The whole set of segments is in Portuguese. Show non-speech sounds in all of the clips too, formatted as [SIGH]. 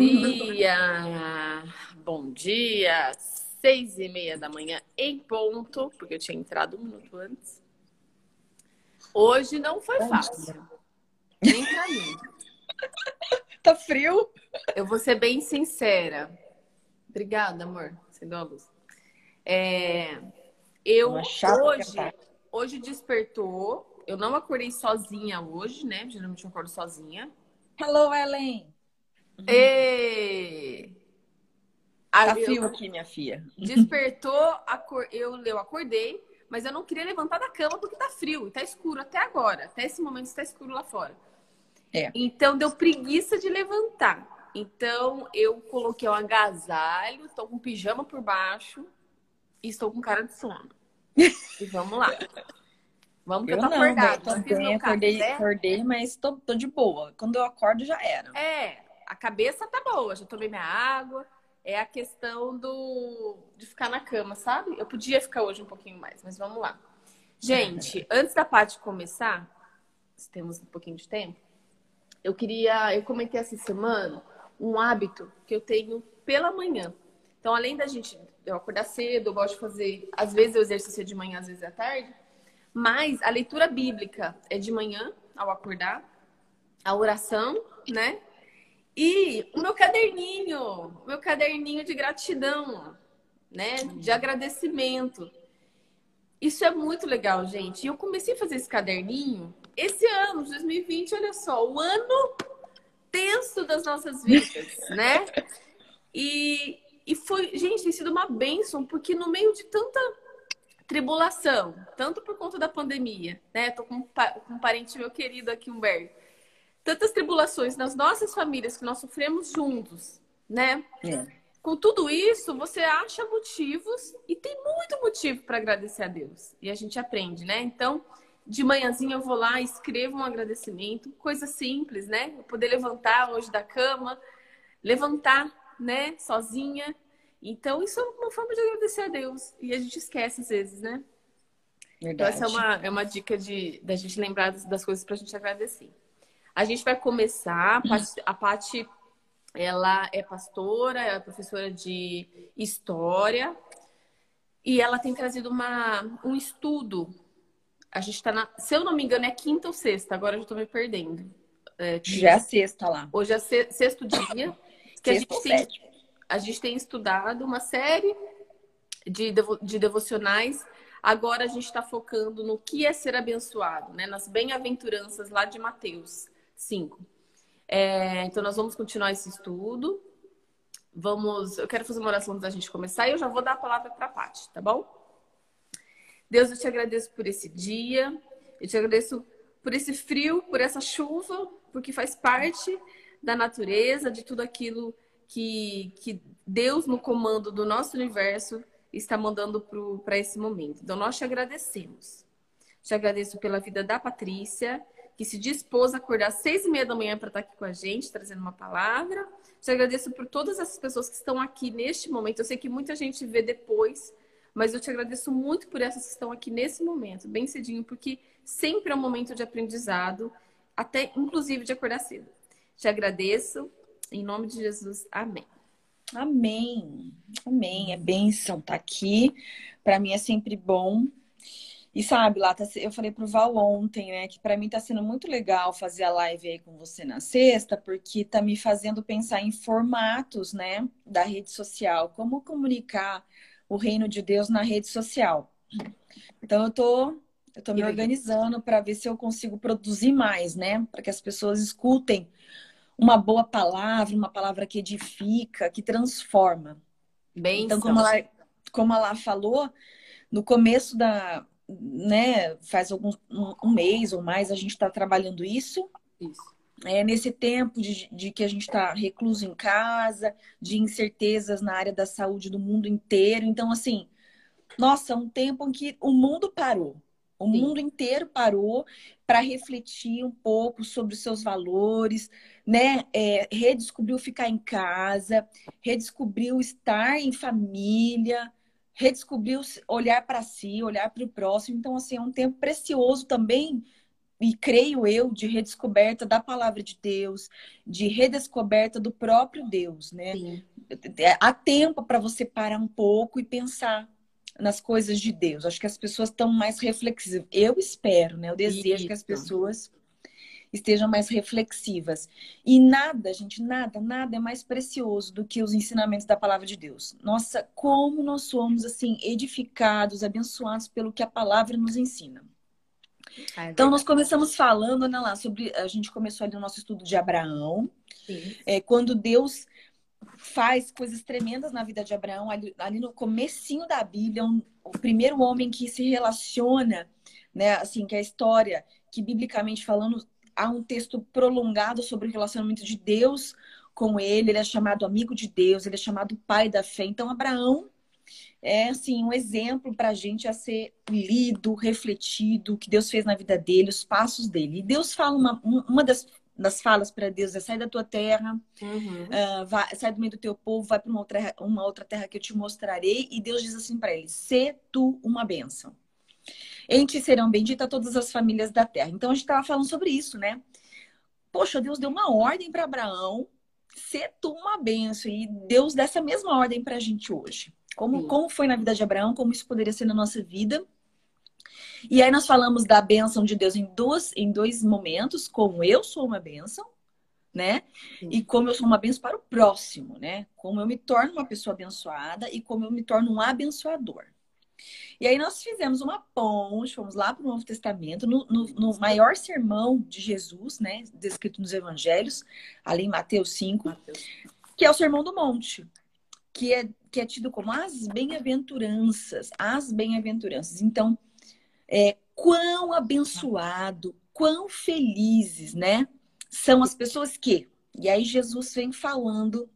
dia! Bom dia! Seis e meia da manhã em ponto, porque eu tinha entrado um minuto antes. Hoje não foi fácil. Nem pra mim. [LAUGHS] Tá frio? Eu vou ser bem sincera. Obrigada, amor. Você deu a luz. É, eu hoje, hoje despertou. Eu não acordei sozinha hoje, né? Geralmente eu acordo sozinha. Hello, Ellen! E... Tá frio aqui, minha filha. [LAUGHS] Despertou, eu, eu acordei, mas eu não queria levantar da cama porque tá frio e tá escuro até agora. Até esse momento está escuro lá fora. É. Então deu preguiça de levantar. Então eu coloquei um agasalho, estou com pijama por baixo e estou com cara de sono. e vamos lá. Vamos que eu, eu tô não, acordada. Também acordei, acordei, mas tô, tô de boa. Quando eu acordo já era. É, a cabeça tá boa, já tomei minha água. É a questão do de ficar na cama, sabe? Eu podia ficar hoje um pouquinho mais, mas vamos lá. Gente, [LAUGHS] antes da parte começar, se temos um pouquinho de tempo, eu queria, eu comentei essa semana um hábito que eu tenho pela manhã. Então, além da gente eu acordar cedo, eu gosto de fazer, às vezes eu exercício de manhã, às vezes à tarde, mas a leitura bíblica é de manhã, ao acordar, a oração, né? E o meu caderninho, meu caderninho de gratidão, né? De agradecimento. Isso é muito legal, gente. E eu comecei a fazer esse caderninho esse ano, 2020, olha só, o ano tenso das nossas vidas, [LAUGHS] né? E, e foi, gente, tem sido uma bênção, porque no meio de tanta tribulação, tanto por conta da pandemia, né? Tô com, com um parente meu querido aqui, Humberto tantas tribulações nas nossas famílias que nós sofremos juntos, né? É. Com tudo isso, você acha motivos e tem muito motivo para agradecer a Deus. E a gente aprende, né? Então, de manhãzinha eu vou lá, escrevo um agradecimento, coisa simples, né? Eu poder levantar hoje da cama, levantar, né, sozinha. Então, isso é uma forma de agradecer a Deus. E a gente esquece às vezes, né? Verdade. Então, essa é uma, é uma dica de da gente lembrar das coisas para a gente agradecer. A gente vai começar, a Paty, ela é pastora, ela é professora de história e ela tem trazido uma, um estudo. A gente está na, se eu não me engano, é quinta ou sexta, agora eu já estou me perdendo. É, Já é sexta lá. Hoje é sexto dia que a gente, tem, a gente tem estudado uma série de, devo, de devocionais Agora a gente está focando no que é ser abençoado, né? Nas bem-aventuranças lá de Mateus. 5. É, então, nós vamos continuar esse estudo. Vamos, eu quero fazer uma oração antes da gente começar e eu já vou dar a palavra para a Paty, tá bom? Deus, eu te agradeço por esse dia, eu te agradeço por esse frio, por essa chuva, porque faz parte da natureza, de tudo aquilo que, que Deus, no comando do nosso universo, está mandando para esse momento. Então, nós te agradecemos. Te agradeço pela vida da Patrícia, que se dispôs a acordar às seis e meia da manhã para estar aqui com a gente, trazendo uma palavra. Te agradeço por todas essas pessoas que estão aqui neste momento. Eu sei que muita gente vê depois, mas eu te agradeço muito por essas que estão aqui nesse momento, bem cedinho, porque sempre é um momento de aprendizado, até inclusive de acordar cedo. Te agradeço. Em nome de Jesus, amém. Amém. Amém. É bênção estar tá aqui. Para mim é sempre bom e sabe, lá tá, eu falei pro Val ontem, né, que para mim tá sendo muito legal fazer a live aí com você na sexta, porque tá me fazendo pensar em formatos, né, da rede social, como comunicar o reino de Deus na rede social. Então eu tô eu tô me organizando para ver se eu consigo produzir mais, né, para que as pessoas escutem uma boa palavra, uma palavra que edifica, que transforma. Bem, então como ela, como ela falou, no começo da, né, faz algum, um, um mês ou mais a gente está trabalhando isso. Isso. É, nesse tempo de, de que a gente está recluso em casa, de incertezas na área da saúde do mundo inteiro. Então, assim, nossa, um tempo em que o mundo parou. O Sim. mundo inteiro parou para refletir um pouco sobre os seus valores, né? É, redescobriu ficar em casa, redescobriu estar em família, redescobrir olhar para si, olhar para o próximo. Então, assim, é um tempo precioso também e creio eu, de redescoberta da palavra de Deus, de redescoberta do próprio Deus, né? Sim. É, há tempo para você parar um pouco e pensar nas coisas de Deus. Acho que as pessoas estão mais reflexivas. Eu espero, né? Eu desejo Isso. que as pessoas estejam mais reflexivas. E nada, gente, nada, nada é mais precioso do que os ensinamentos da palavra de Deus. Nossa, como nós somos assim edificados, abençoados pelo que a palavra nos ensina. Ah, é então, nós começamos falando, né, lá, sobre. A gente começou ali o nosso estudo de Abraão. É, quando Deus faz coisas tremendas na vida de Abraão, ali, ali no comecinho da Bíblia, um, o primeiro homem que se relaciona, né, assim, que a história, que biblicamente falando, há um texto prolongado sobre o relacionamento de Deus com ele, ele é chamado amigo de Deus, ele é chamado pai da fé. Então, Abraão é assim um exemplo para a gente a ser lido, refletido, o que Deus fez na vida dele, os passos dele. E Deus fala uma, uma das, das falas para Deus é sai da tua terra, uhum. uh, vai, sai do meio do teu povo, vai para uma outra, uma outra terra que eu te mostrarei. E Deus diz assim para ele: "Se tu uma bênção". Em ti serão benditas todas as famílias da terra. Então a gente estava falando sobre isso, né? Poxa, Deus deu uma ordem para Abraão, ser tu uma bênção. E Deus dá essa mesma ordem para a gente hoje. Como, como foi na vida de Abraão, como isso poderia ser na nossa vida. E aí nós falamos da bênção de Deus em dois, em dois momentos, como eu sou uma bênção, né? Sim. E como eu sou uma bênção para o próximo, né? Como eu me torno uma pessoa abençoada e como eu me torno um abençoador. E aí nós fizemos uma ponte, fomos lá para o Novo Testamento, no, no, no, maior sermão de Jesus, né? Descrito nos Evangelhos, ali em Mateus 5, Mateus. que é o Sermão do Monte que é, que é tido como as bem-aventuranças, as bem-aventuranças. Então, é, quão abençoado, quão felizes, né? São as pessoas que. E aí Jesus vem falando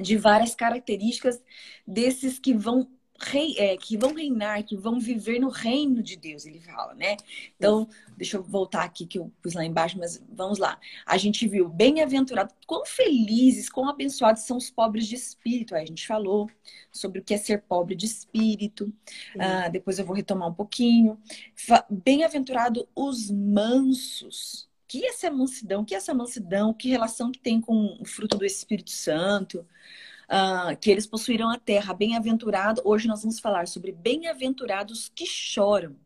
de várias características desses que vão rei, é, que vão reinar, que vão viver no reino de Deus, ele fala, né? Então, deixa eu voltar aqui que eu pus lá embaixo, mas vamos lá. A gente viu bem-aventurado, quão felizes, quão abençoados são os pobres de espírito. Aí a gente falou sobre o que é ser pobre de espírito. Ah, depois eu vou retomar um pouquinho. Bem-aventurado os mansos. Que essa mansidão? Que essa mansidão? Que relação que tem com o fruto do Espírito Santo? Uh, que eles possuíram a terra. Bem-aventurado, hoje nós vamos falar sobre bem-aventurados que choram,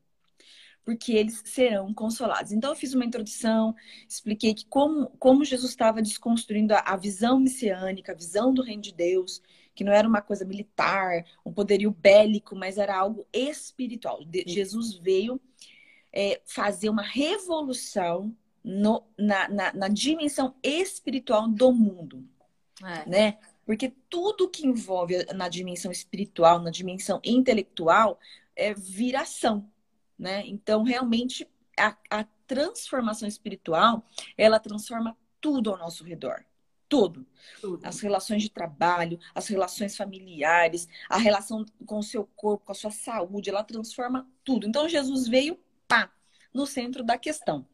porque eles serão consolados. Então, eu fiz uma introdução, expliquei que como, como Jesus estava desconstruindo a, a visão messiânica, a visão do reino de Deus, que não era uma coisa militar, um poderio bélico, mas era algo espiritual. De, Jesus veio é, fazer uma revolução no, na, na, na, dimensão espiritual do mundo. É. Né? Porque tudo que envolve na dimensão espiritual, na dimensão intelectual, é viração, né? Então, realmente, a, a transformação espiritual, ela transforma tudo ao nosso redor. Tudo. tudo. As relações de trabalho, as relações familiares, a relação com o seu corpo, com a sua saúde, ela transforma tudo. Então, Jesus veio, pá, no centro da questão.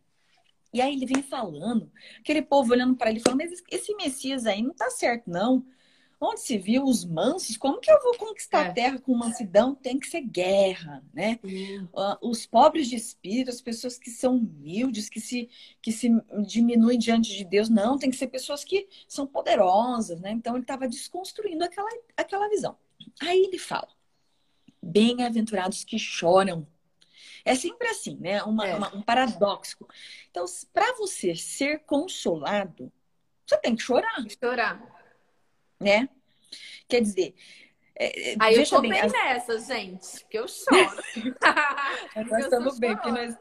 E aí ele vem falando, aquele povo olhando para ele, falando, mas esse Messias aí não tá certo, não. Onde se viu os mansos, como que eu vou conquistar é. a terra com mansidão? Tem que ser guerra, né? Uhum. Uh, os pobres de espírito, as pessoas que são humildes, que se, que se diminuem diante de Deus, não, tem que ser pessoas que são poderosas, né? Então ele estava desconstruindo aquela, aquela visão. Aí ele fala: bem-aventurados que choram. É sempre assim, né? Uma, é. uma, um paradoxo. Então, para você ser consolado, você tem que chorar. Chorar né? Quer dizer. É, Aí eu tô bem, bem as... nessa, gente, [LAUGHS] porque eu choro. nós estamos bem, porque nós,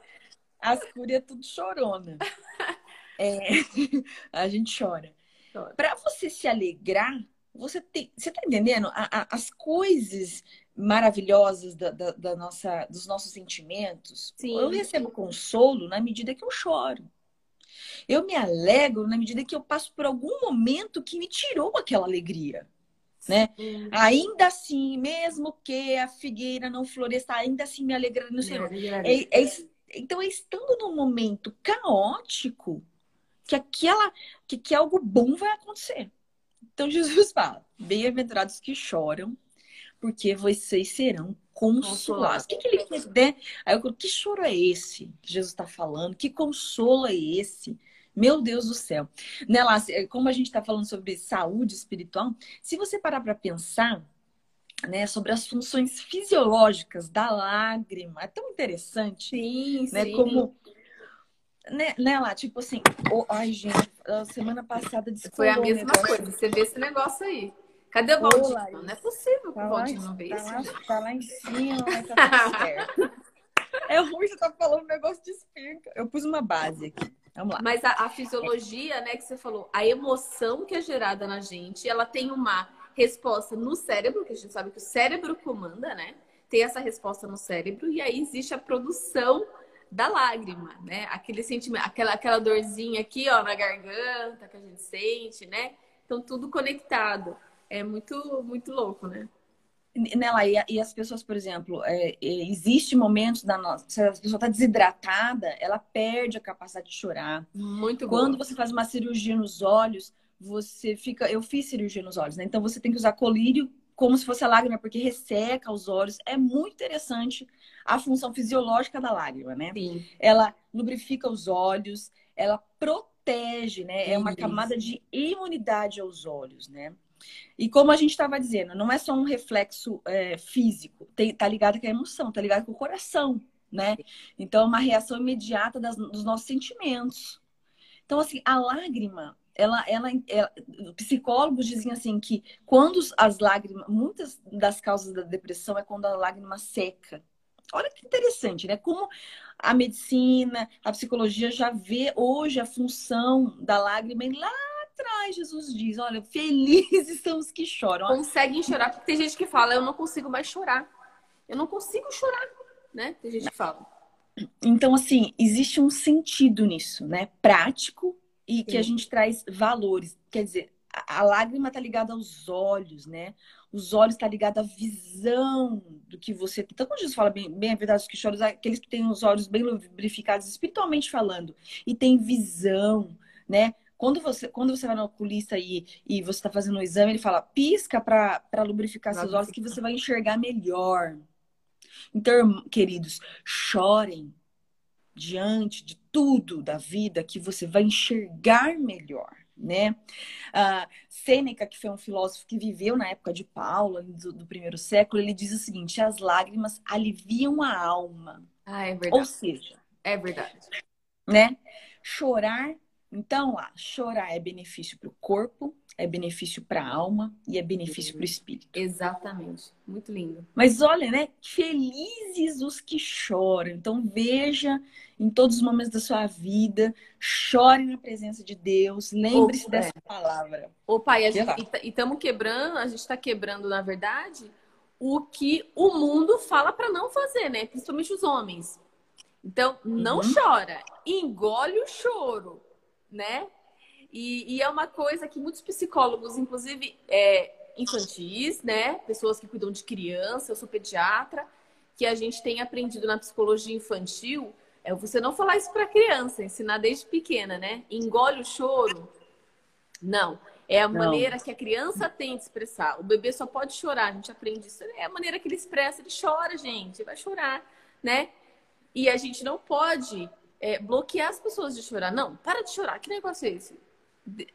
as é tudo chorona. [LAUGHS] É, [LAUGHS] a gente chora. chora. Para você se alegrar, você tem. Você tá entendendo? A, a, as coisas maravilhosas da, da, da, nossa, dos nossos sentimentos. Sim. Eu recebo consolo na medida que eu choro. Eu me alegro na medida que eu passo por algum momento que me tirou aquela alegria. Né? Ainda assim, mesmo que a figueira não floresça, ainda assim me alegra no Senhor. É, é, então, é estando num momento caótico que aquela que, que algo bom vai acontecer. Então [LAUGHS] Jesus fala: Bem-aventurados que choram, porque vocês serão consolar. O que, que ele quer né? Aí eu que choro é esse que Jesus está falando? Que consolo é esse? Meu Deus do céu. Né, lá, como a gente está falando sobre saúde espiritual, se você parar para pensar né, sobre as funções fisiológicas da lágrima, é tão interessante. Sim, né, sim. Como né, né, lá, tipo assim, oh, ai, gente, a semana passada Foi a mesma coisa. Você vê esse negócio aí. Cadê o Valdir? Não é possível que tá o Valdir não tá veja lá, isso. tá lá em cima, mas tá tudo certo. É ruim você tá falando um negócio de espinca. Eu pus uma base aqui. Vamos lá. Mas a, a fisiologia, né, que você falou, a emoção que é gerada na gente, ela tem uma resposta no cérebro, que a gente sabe que o cérebro comanda, né? Tem essa resposta no cérebro, e aí existe a produção da lágrima, né? Aquele sentimento, aquela, aquela dorzinha aqui, ó, na garganta que a gente sente, né? Então, tudo conectado. É muito, muito louco, né? Nela, e, e, as pessoas, por exemplo, é, é, existe momentos da nossa. Se a pessoa está desidratada, ela perde a capacidade de chorar. Muito Quando boa. você faz uma cirurgia nos olhos, você fica. Eu fiz cirurgia nos olhos, né? Então você tem que usar colírio como se fosse a lágrima, porque resseca os olhos. É muito interessante a função fisiológica da lágrima, né? Sim. Ela lubrifica os olhos, ela protege, né? É uma camada de imunidade aos olhos, né? E como a gente estava dizendo, não é só um reflexo é, físico, tem, tá ligado com a emoção, tá ligado com o coração, né? Então, é uma reação imediata das, dos nossos sentimentos. Então, assim, a lágrima, ela, ela, ela, psicólogos dizem assim que quando as lágrimas, muitas das causas da depressão é quando a lágrima seca. Olha que interessante, né? Como a medicina, a psicologia já vê hoje a função da lágrima lá atrás Jesus diz, olha, felizes [LAUGHS] são os que choram. Conseguem chorar, porque tem gente que fala, eu não consigo mais chorar. Eu não consigo chorar, né? Tem gente que fala. Então, assim, existe um sentido nisso, né? Prático e que Sim. a gente traz valores. Quer dizer, a, a lágrima tá ligada aos olhos, né? Os olhos tá ligado à visão do que você tem. Então, quando Jesus fala bem, bem a verdade dos que choram, aqueles que têm os olhos bem lubrificados, espiritualmente falando, e tem visão, né? Quando você, quando você vai no oculista e, e você está fazendo um exame, ele fala, pisca para lubrificar seus olhos que você vai enxergar melhor. Então, queridos, chorem diante de tudo da vida que você vai enxergar melhor, né? Ah, Sêneca, que foi um filósofo que viveu na época de Paulo, do, do primeiro século, ele diz o seguinte: as lágrimas aliviam a alma. Ah, é Ou verdade. seja, É verdade. né? Chorar, então lá, chorar é benefício para o corpo, é benefício para a alma e é benefício para o espírito. Exatamente. Muito lindo. Mas olha, né? Felizes os que choram. Então veja em todos os momentos da sua vida, chore na presença de Deus, lembre-se dessa palavra. Ô, pai, gente, e estamos quebrando, a gente está quebrando, na verdade, o que o mundo fala para não fazer, né? Principalmente os homens. Então, não Uhum. chora, engole o choro, né? E, e é uma coisa que muitos psicólogos, inclusive é, infantis, né? Pessoas que cuidam de criança, eu sou pediatra, que a gente tem aprendido na psicologia infantil, é você não falar isso para criança, ensinar desde pequena, né? Engole o choro. Não. É a Não. maneira que a criança tem de expressar. O bebê só pode chorar, a gente aprende isso. É a maneira que ele expressa, ele chora, gente, vai chorar, né? E a gente não pode é, bloquear as pessoas de chorar. Não, para de chorar, que negócio é esse?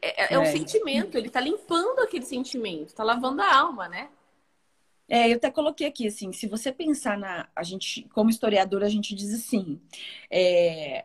É, é, é um É. sentimento, ele tá limpando aquele sentimento, tá lavando a alma, né? É, eu até coloquei aqui assim, se você pensar na, a gente, como historiador, a gente diz assim, é,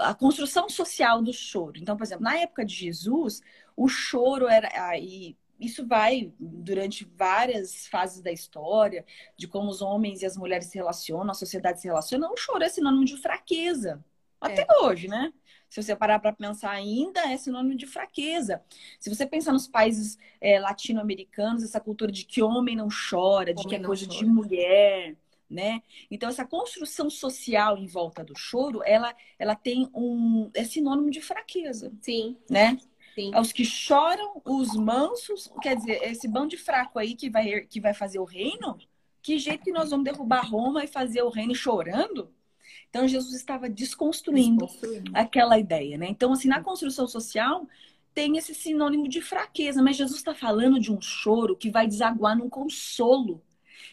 a construção social do choro. Então, por exemplo, na época de Jesus, o choro era aí isso vai durante várias fases da história, de como os homens e as mulheres se relacionam, a sociedade se relaciona. O choro é sinônimo de fraqueza. Até hoje, né? Se você parar para pensar ainda, é sinônimo de fraqueza. Se você pensar nos países é, latino-americanos, essa cultura de que homem não chora, de Homem que é coisa chora. de mulher, né? Então, essa construção social em volta do choro, ela, ela tem um. é sinônimo de fraqueza, Sim, né? sim. Os que choram, os mansos, quer dizer, esse bando de fraco aí que vai, que vai fazer o reino, que jeito que nós vamos derrubar Roma e fazer o reino chorando? Então, Jesus estava desconstruindo Desconstruindo. aquela ideia, né? Então, assim, na construção social tem esse sinônimo de fraqueza, mas Jesus está falando de um choro que vai desaguar num consolo,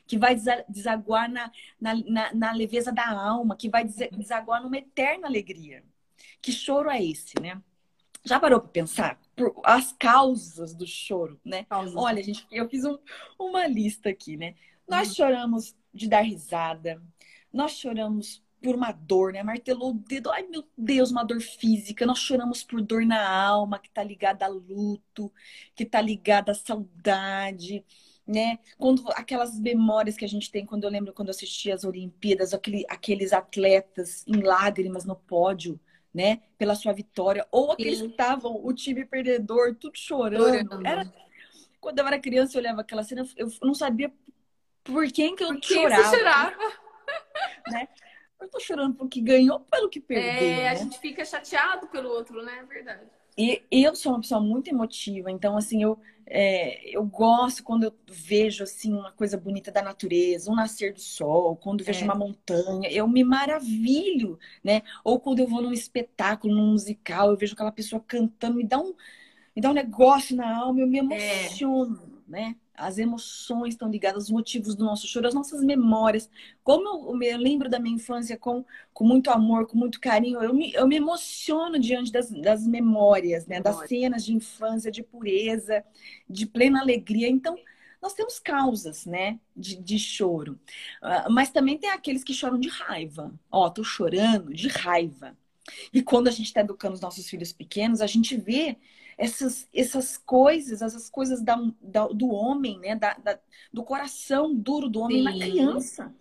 que vai desaguar na, na, na, na leveza da alma, que vai desaguar numa eterna alegria. Que choro é esse, né? Já parou para pensar? Por as causas do choro, né? Causas. Olha, gente, eu fiz um, uma lista aqui, né? Nós uhum. choramos de dar risada, nós choramos por uma dor, né? Martelou o dedo, ai meu Deus, uma dor física. Nós choramos por dor na alma, que tá ligada a luto, que tá ligada à saudade, né? Quando aquelas memórias que a gente tem, quando eu lembro quando eu assistia as Olimpíadas, aquele, aqueles atletas em lágrimas no pódio, né? Pela sua vitória, ou aqueles Sim. que estavam, o time perdedor, tudo chorando. Era... Quando eu era criança, eu olhava aquela cena, eu não sabia por quem que eu por chorava. Você chorava? Né? [LAUGHS] Eu tô chorando porque ganhou, pelo que perdeu. É, né? a gente fica chateado pelo outro, né? É verdade. E eu sou uma pessoa muito emotiva, então assim, eu, é, eu gosto quando eu vejo assim uma coisa bonita da natureza, um nascer do sol, quando vejo é. uma montanha, eu me maravilho, né? Ou quando eu vou num espetáculo, num musical, eu vejo aquela pessoa cantando, me dá um, me dá um negócio na alma, eu me é. emociono, é. Né? as emoções estão ligadas, os motivos do nosso choro, as nossas memórias. Como eu, eu lembro da minha infância com, com muito amor, com muito carinho, eu me, eu me emociono diante das, das memórias, né? das cenas de infância, de pureza, de plena alegria. Então, nós temos causas, né, de, de choro. Uh, mas também tem aqueles que choram de raiva. Ó, oh, tô chorando de raiva. E quando a gente está educando os nossos filhos pequenos, a gente vê essas, essas coisas, essas coisas da, da do homem, né? Da, da, do coração duro do homem Sim. na criança.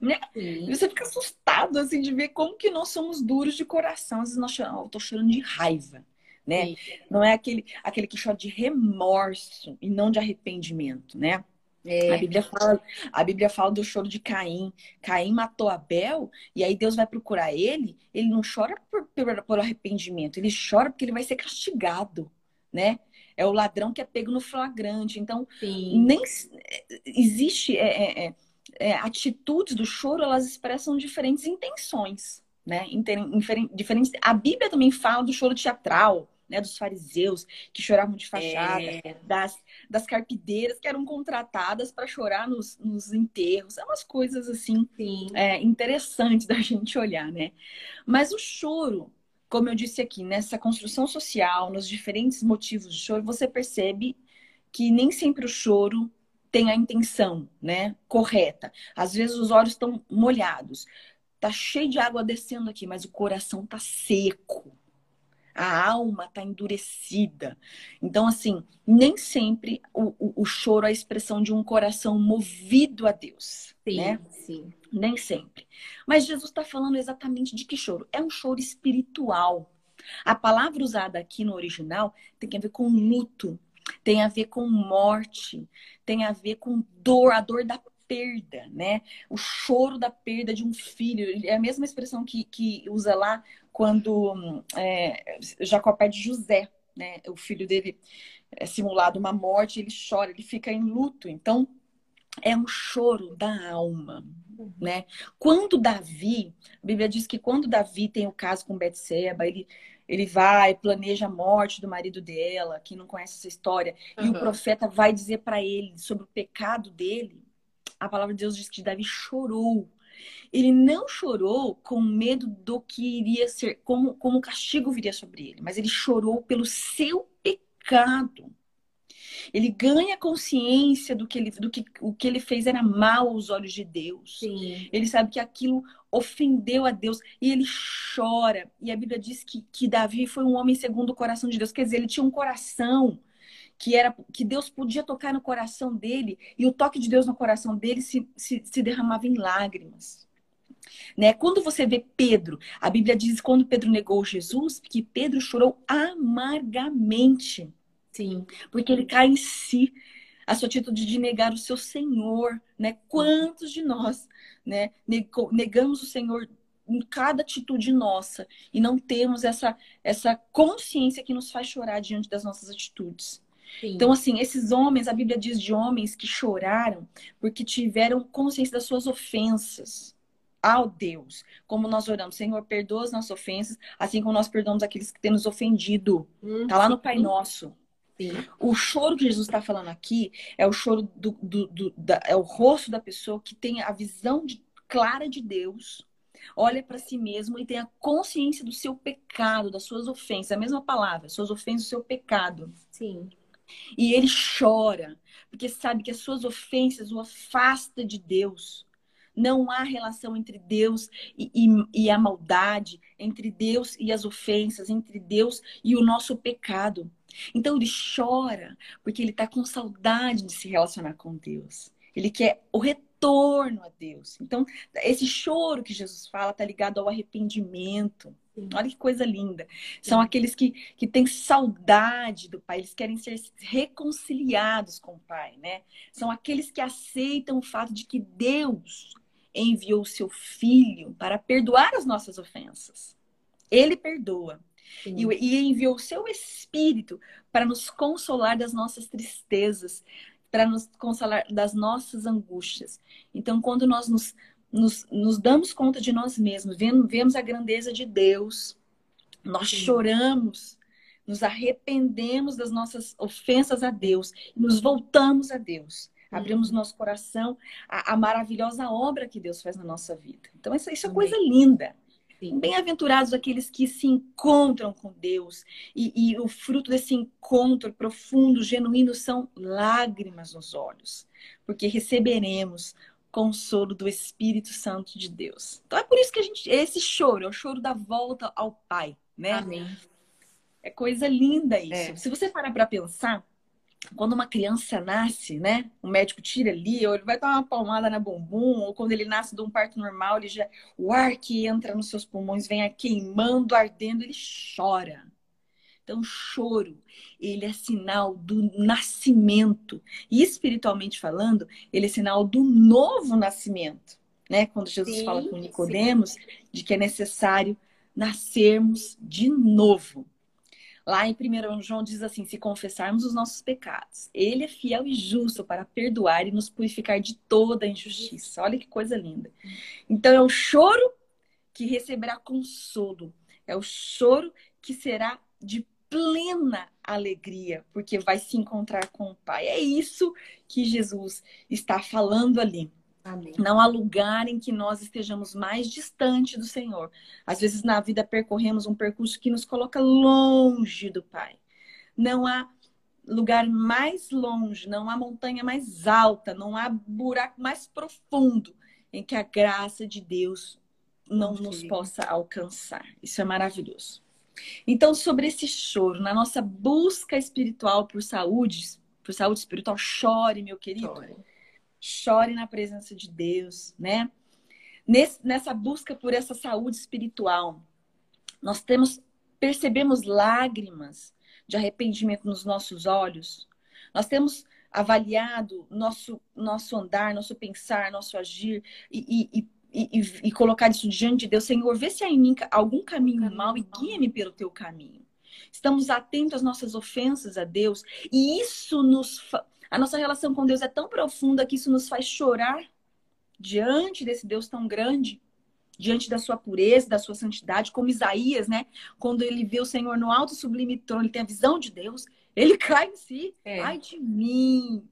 Né? Você fica assustado assim de ver como que nós somos duros de coração. Às vezes nós choramos, eu tô chorando de raiva. Né? Não é aquele, aquele que chora de remorso e não de arrependimento, né? É. A, Bíblia fala, a Bíblia fala do choro de Caim. Caim matou Abel e aí Deus vai procurar ele. Ele não chora por, por, por arrependimento, ele chora porque ele vai ser castigado, né? É o ladrão que é pego no flagrante. Então, Sim. nem existe é, é, é, é, atitudes do choro, elas expressam diferentes intenções, né? Diferentes. A Bíblia também fala do choro teatral né, dos fariseus que choravam de fachada, é. das, das carpideiras que eram contratadas para chorar nos, nos enterros. É umas coisas assim é, interessantes da [LAUGHS] gente olhar, né? Mas o choro, como eu disse aqui, nessa construção social, nos diferentes motivos de choro, você percebe que nem sempre o choro tem a intenção, né, correta. Às vezes os olhos estão molhados, tá cheio de água descendo aqui, mas o coração tá seco a alma está endurecida. Então, assim, nem sempre o, o, o, choro é a expressão de um coração movido a Deus. Sim, né? sim. Nem sempre. Mas Jesus está falando exatamente de que choro? É um choro espiritual. A palavra usada aqui no original tem a ver com luto, tem a ver com morte, tem a ver com dor, a dor da perda, né? O choro da perda de um filho. É a mesma expressão que, que usa lá quando é, Jacó perde José, né? O filho dele é simulado uma morte, ele chora, ele fica em luto. Então, é um choro da alma, né? Quando Davi, a Bíblia diz que quando Davi tem o caso com Betseba, ele ele vai, planeja a morte do marido dela, quem não conhece essa história, uhum. e o profeta vai dizer para ele sobre o pecado dele. A palavra de Deus diz que Davi chorou ele não chorou com medo do que iria ser, como, como o castigo viria sobre ele, mas ele chorou pelo seu pecado. Ele ganha consciência do que ele, do que o que ele fez era mal aos olhos de Deus. Sim. Ele sabe que aquilo ofendeu a Deus e ele chora. E a Bíblia diz que, que Davi foi um homem segundo o coração de Deus. Quer dizer, ele tinha um coração que era que Deus podia tocar no coração dele e o toque de Deus no coração dele se, se, se derramava em lágrimas. Né? Quando você vê Pedro, a Bíblia diz quando Pedro negou Jesus, que Pedro chorou amargamente. Sim. Porque ele cai em si, a sua atitude de negar o seu Senhor, né? Quantos de nós, né, negamos o Senhor em cada atitude nossa e não temos essa essa consciência que nos faz chorar diante das nossas atitudes. Sim. Então, assim, esses homens, a Bíblia diz de homens que choraram porque tiveram consciência das suas ofensas ao Deus. Como nós oramos, Senhor, perdoa as nossas ofensas, assim como nós perdoamos aqueles que têm nos ofendido. Hum, tá lá no Pai Nosso. Sim. O choro que Jesus está falando aqui é o choro do, do, do da, é o rosto da pessoa que tem a visão de, clara de Deus, olha para si mesmo e tem a consciência do seu pecado, das suas ofensas, a mesma palavra, suas ofensas, o seu pecado. Sim. E ele chora, porque sabe que as suas ofensas o afasta de Deus. Não há relação entre Deus e, e, e, a maldade, entre Deus e as ofensas, entre Deus e o nosso pecado. Então ele chora porque ele está com saudade de se relacionar com Deus. Ele quer o retorno a Deus. Então, esse choro que Jesus fala está ligado ao arrependimento. Olha que coisa linda. São aqueles que, que têm saudade do Pai, eles querem ser reconciliados com o Pai, né? São aqueles que aceitam o fato de que Deus enviou o seu Filho para perdoar as nossas ofensas. Ele perdoa. E, e enviou o seu Espírito para nos consolar das nossas tristezas, para nos consolar das nossas angústias. Então, quando nós nos, nos, nos damos conta de nós mesmos, vemos a grandeza de Deus, nós Sim. choramos, nos arrependemos das nossas ofensas a Deus e nos voltamos a Deus. Abrimos nosso coração à, à, maravilhosa obra que Deus faz na nossa vida. Então, isso, isso é coisa linda. Bem-aventurados aqueles que se encontram com Deus. E, e, o fruto desse encontro profundo, genuíno, são lágrimas nos olhos. Porque receberemos consolo do Espírito Santo de Deus. Então é por isso que a gente. Esse choro, é o choro da volta ao Pai, né? Amém. É coisa linda isso. É. Se você parar para pensar, quando uma criança nasce, né? O médico tira ali, ou ele vai dar uma palmada na bumbum, ou quando ele nasce de um parto normal, ele já o ar que entra nos seus pulmões vem queimando, ardendo, ele chora. Então, o choro, ele é sinal do nascimento. E espiritualmente falando, ele é sinal do novo nascimento, né? Quando Jesus sim, fala com Nicodemos sim. de que é necessário nascermos de novo. Lá em 1 João diz assim: se confessarmos os nossos pecados, ele é fiel e justo para perdoar e nos purificar de toda a injustiça. Olha que coisa linda. Então é o choro que receberá consolo, é o choro que será de plena alegria, porque vai se encontrar com o Pai. É isso que Jesus está falando ali. Amém. Não há lugar em que nós estejamos mais distante do Senhor. Às vezes na vida percorremos um percurso que nos coloca longe do Pai. Não há lugar mais longe, não há montanha mais alta, não há buraco mais profundo em que a graça de Deus não nos possa alcançar. Isso é maravilhoso. Então, sobre esse choro, na nossa busca espiritual por saúde, por saúde espiritual, chore, meu querido. Chore chore na presença de Deus, né? Nesse, nessa busca por essa saúde espiritual, nós temos percebemos lágrimas de arrependimento nos nossos olhos. Nós temos avaliado nosso nosso andar, nosso pensar, nosso agir e, e, e, e, colocar isso diante de Deus. Senhor, vê se há em mim algum caminho, caminho mau e guia-me pelo teu caminho. Estamos atentos às nossas ofensas a Deus e isso nos a nossa relação com Deus é tão profunda que isso nos faz chorar diante desse Deus tão grande, diante da sua pureza, da sua santidade, como Isaías, né? Quando ele vê o Senhor no alto sublime trono, ele tem a visão de Deus, ele [LAUGHS] cai em si. É. Ai de mim!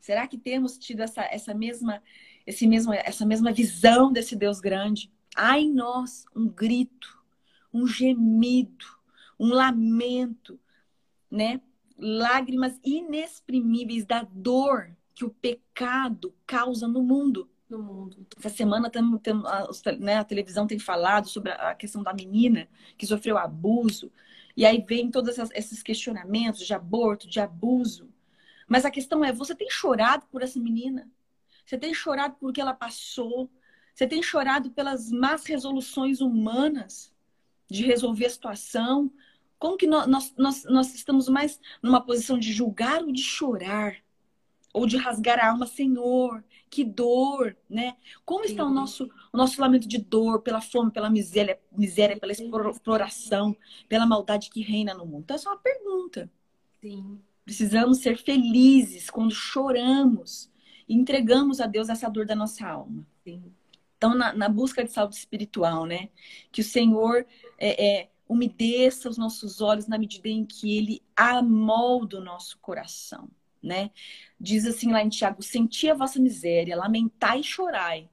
Será que temos tido essa, essa mesma esse mesmo, essa mesma visão desse Deus grande? Ai em nós, um grito, um gemido, um lamento, né? lágrimas inexprimíveis da dor que o pecado causa no mundo. No mundo. Essa semana tem, tem, a, né, a televisão tem falado sobre a questão da menina que sofreu abuso. E aí vem todos esses questionamentos de aborto, de abuso. Mas a questão é: você tem chorado por essa menina? Você tem chorado por que ela passou? Você tem chorado pelas más resoluções humanas de resolver a situação? Como que nós, nós, nós estamos mais numa posição de julgar ou de chorar? Ou de rasgar a alma, Senhor, que dor, né? Como está o nosso, o nosso lamento de dor pela fome, pela miséria, miséria pela exploração, pela maldade que reina no mundo? Então, é uma pergunta. Sim. Precisamos ser felizes quando choramos e entregamos a Deus essa dor da nossa alma. Sim. Então, na, na busca de saúde espiritual, né? Que o Senhor é, é umedeça os nossos olhos na medida em que Ele amolda o nosso coração, né? Diz assim lá em Tiago: Senti a vossa miséria, lamentai e chorai.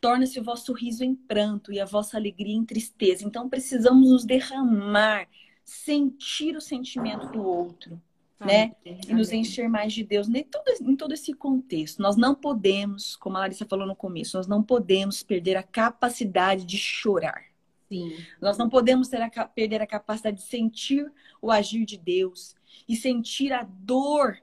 Torna-se o vosso riso em pranto e a vossa alegria em tristeza. Então precisamos nos derramar, sentir o sentimento do outro, né? Amém. E nos encher mais de Deus em todo, em todo esse contexto. Nós não podemos, como a Larissa falou no começo, nós não podemos perder a capacidade de chorar. Sim. Nós não podemos a, perder a capacidade de sentir o agir de Deus e sentir a dor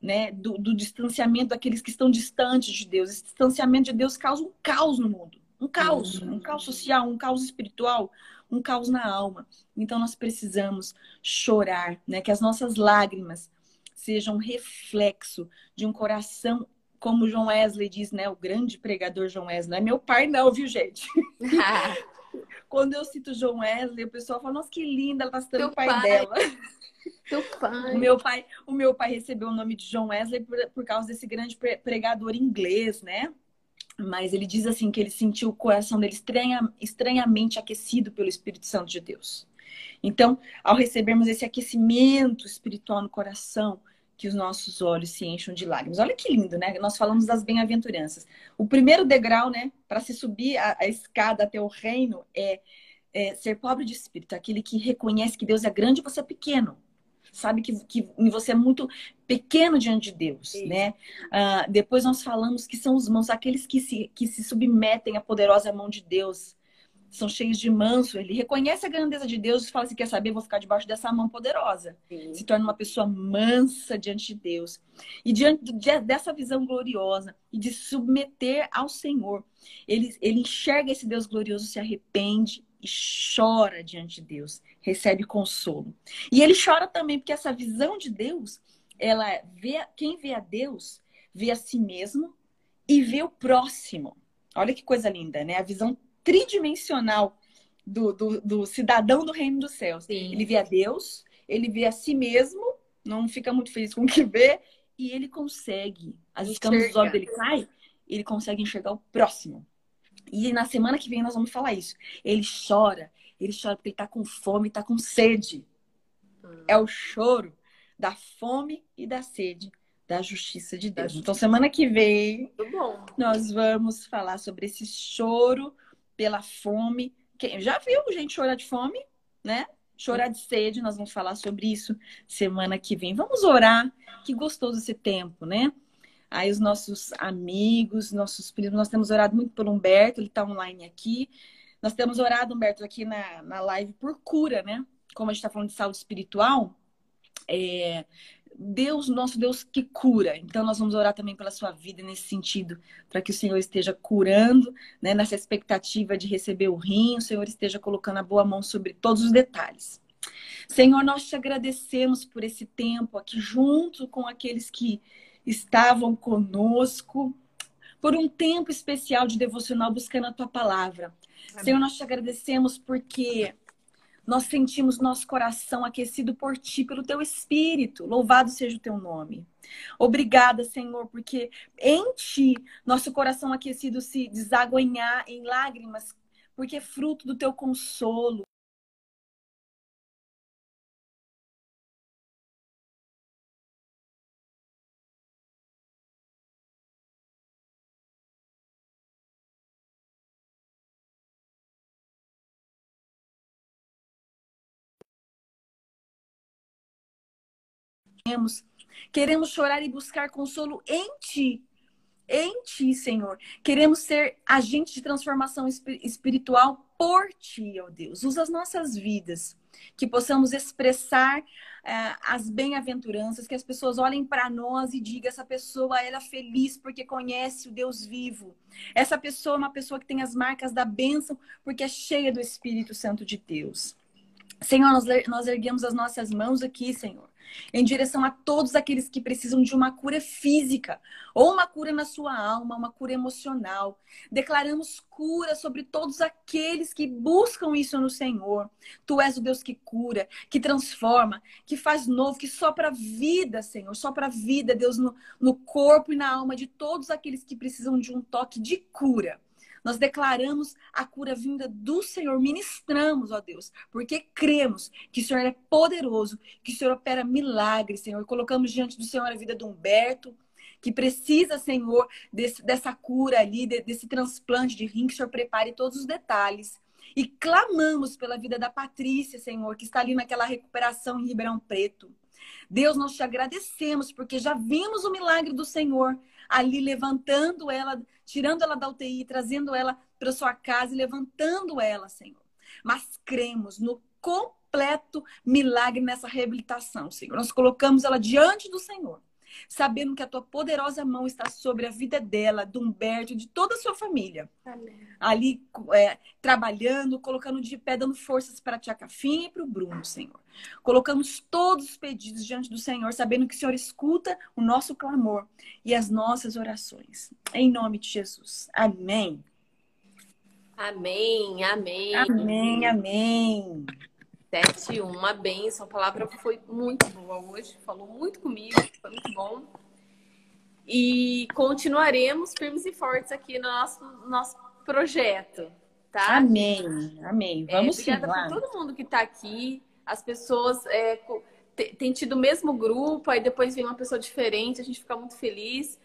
né, do, do, distanciamento daqueles que estão distantes de Deus. Esse distanciamento de Deus causa um caos no mundo. Um caos, um caos social, um caos espiritual, um caos na alma. Então nós precisamos chorar, né? Que as nossas lágrimas sejam reflexo de um coração, como João Wesley diz, né? O grande pregador João Wesley. Não é meu pai, não, viu, gente? [LAUGHS] Quando eu cito João Wesley, o pessoal fala, nossa, que linda, ela tá citando o pai, pai, dela. [LAUGHS] Teu pai. O meu pai, o meu pai recebeu o nome de João Wesley por, por causa desse grande pregador inglês, né? Mas ele diz assim que ele sentiu o coração dele estranha, estranhamente aquecido pelo Espírito Santo de Deus. Então, ao recebermos esse aquecimento espiritual no coração, que os nossos olhos se encham de lágrimas. Olha que lindo, né? Nós falamos das bem-aventuranças. O primeiro degrau, né, para se subir a, a, escada até o reino é, é, ser pobre de espírito, aquele que reconhece que Deus é grande e você é pequeno sabe que, que você é muito pequeno diante de Deus, Sim. né? Uh, depois nós falamos que são os mãos, aqueles que se, que se submetem à poderosa mão de Deus, são cheios de manso. Ele reconhece a grandeza de Deus e fala assim: quer saber? Vou ficar debaixo dessa mão poderosa. Sim. Se torna uma pessoa mansa diante de Deus. E diante de, dessa visão gloriosa e de submeter ao Senhor, ele, ele enxerga esse Deus glorioso, se arrepende e chora diante de Deus, recebe consolo. E ele chora também porque essa visão de Deus, ela vê quem vê a Deus, vê a si mesmo e vê o próximo. Olha que coisa linda, né? A visão tridimensional do, do, do cidadão do reino dos céus. Sim. Ele vê a Deus, ele vê a si mesmo, não fica muito feliz com o que vê, e ele consegue, as escamas dos olhos dele caem, ele consegue enxergar o próximo. E na semana que vem nós vamos falar isso. Ele chora, ele chora porque ele tá com fome, tá com sede. Hum. É o choro da fome e da sede da justiça de Deus. Então, semana que vem, nós vamos falar sobre esse choro pela fome. Quem já viu gente chorar de fome, né? Chorar de sede, nós vamos falar sobre isso semana que vem. Vamos orar. Que gostoso esse tempo, né? Aí os nossos amigos, nossos primos, nós temos orado muito pelo Humberto, ele está online aqui. Nós temos orado, Humberto, aqui na, na live por cura, né? Como a gente está falando de saúde espiritual, é, Deus, nosso Deus que cura. Então nós vamos orar também pela sua vida nesse sentido, para que o Senhor esteja curando, né, nessa expectativa de receber o rim, o Senhor esteja colocando a boa mão sobre todos os detalhes. Senhor, nós te agradecemos por esse tempo aqui junto com aqueles que estavam conosco por um tempo especial de devocional buscando a tua palavra. Amém. Senhor, nós te agradecemos porque nós sentimos nosso coração aquecido por ti, pelo teu espírito. Louvado seja o teu nome. Obrigada, Senhor, porque em ti nosso coração aquecido se desaguenhar em lágrimas, porque é fruto do teu consolo. Queremos. Queremos chorar e buscar consolo em Ti. Em Ti, Senhor. Queremos ser agentes de transformação espiritual por Ti, ó Deus. Usa as nossas vidas. Que possamos expressar uh, as bem-aventuranças, que as pessoas olhem para nós e digam: essa pessoa ela é feliz porque conhece o Deus vivo. Essa pessoa é uma pessoa que tem as marcas da bênção porque é cheia do Espírito Santo de Deus. Senhor, nós, nós erguemos as nossas mãos aqui, Senhor em direção a todos aqueles que precisam de uma cura física, ou uma cura na sua alma, uma cura emocional. Declaramos cura sobre todos aqueles que buscam isso no Senhor. Tu és o Deus que cura, que transforma, que faz novo, que sopra vida, Senhor, sopra vida, Deus, no, no corpo e na alma de todos aqueles que precisam de um toque de cura. Nós declaramos a cura vinda do Senhor, ministramos, ó Deus, porque cremos que o Senhor é poderoso, que o Senhor opera milagres, Senhor. Colocamos diante do Senhor a vida do Humberto, que precisa, Senhor, desse, dessa cura ali, desse transplante de rim, que o Senhor prepare todos os detalhes. E clamamos pela vida da Patrícia, Senhor, que está ali naquela recuperação em Ribeirão Preto. Deus, nós te agradecemos porque já vimos o milagre do Senhor ali levantando ela, tirando ela da UTI, trazendo ela para sua casa e levantando ela, Senhor. Mas cremos no completo milagre nessa reabilitação, Senhor. Nós colocamos ela diante do Senhor sabendo que a tua poderosa mão está sobre a vida dela, do Humberto e de toda a sua família. Amém. Ali é, trabalhando, colocando de pé, dando forças para a tia Cafinha e para o Bruno, Senhor. Colocamos todos os pedidos diante do Senhor, sabendo que o Senhor escuta o nosso clamor e as nossas orações. Em nome de Jesus. Amém. Amém, amém. Amém, amém. Sete, uma benção. A palavra foi muito boa hoje, falou muito comigo, foi muito bom. E continuaremos firmes e fortes aqui no nosso, nosso projeto, tá? Amém, amém. É, Vamos é, obrigada sim, por todo mundo que está aqui. As pessoas é, têm tido o mesmo grupo, aí depois vem uma pessoa diferente, a gente fica muito feliz.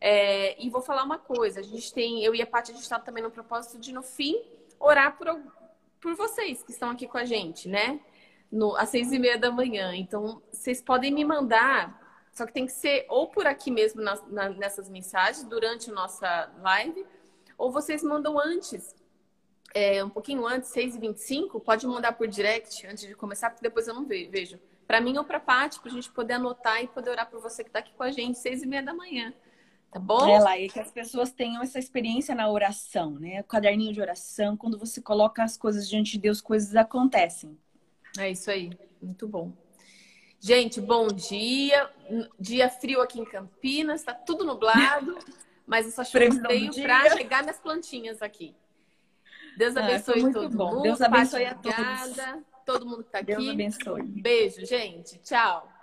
É, e vou falar uma coisa: a gente tem, eu e a Paty, a gente está também no propósito de, no fim, orar por, por vocês que estão aqui com a gente, né? No, às seis e meia da manhã. Então, vocês podem me mandar, só que tem que ser ou por aqui mesmo na, na, nessas mensagens, durante a nossa live, ou vocês mandam antes, é, um pouquinho antes, 6 e 25 pode mandar por direct antes de começar, porque depois eu não vejo. Para mim ou para a Paty, para a gente poder anotar e poder orar por você que está aqui com a gente, seis e meia da manhã. Tá bom? É lá, e que as pessoas tenham essa experiência na oração, né? O caderninho de oração, quando você coloca as coisas diante de Deus, coisas acontecem. É isso aí, muito bom. Gente, bom dia. Dia frio aqui em Campinas, tá tudo nublado, [LAUGHS] mas eu só veio para chegar minhas plantinhas aqui. Deus ah, abençoe ah, todo bom. mundo. Deus abençoe a todos. Todo mundo que tá aqui. Deus abençoe. Beijo, gente. Tchau.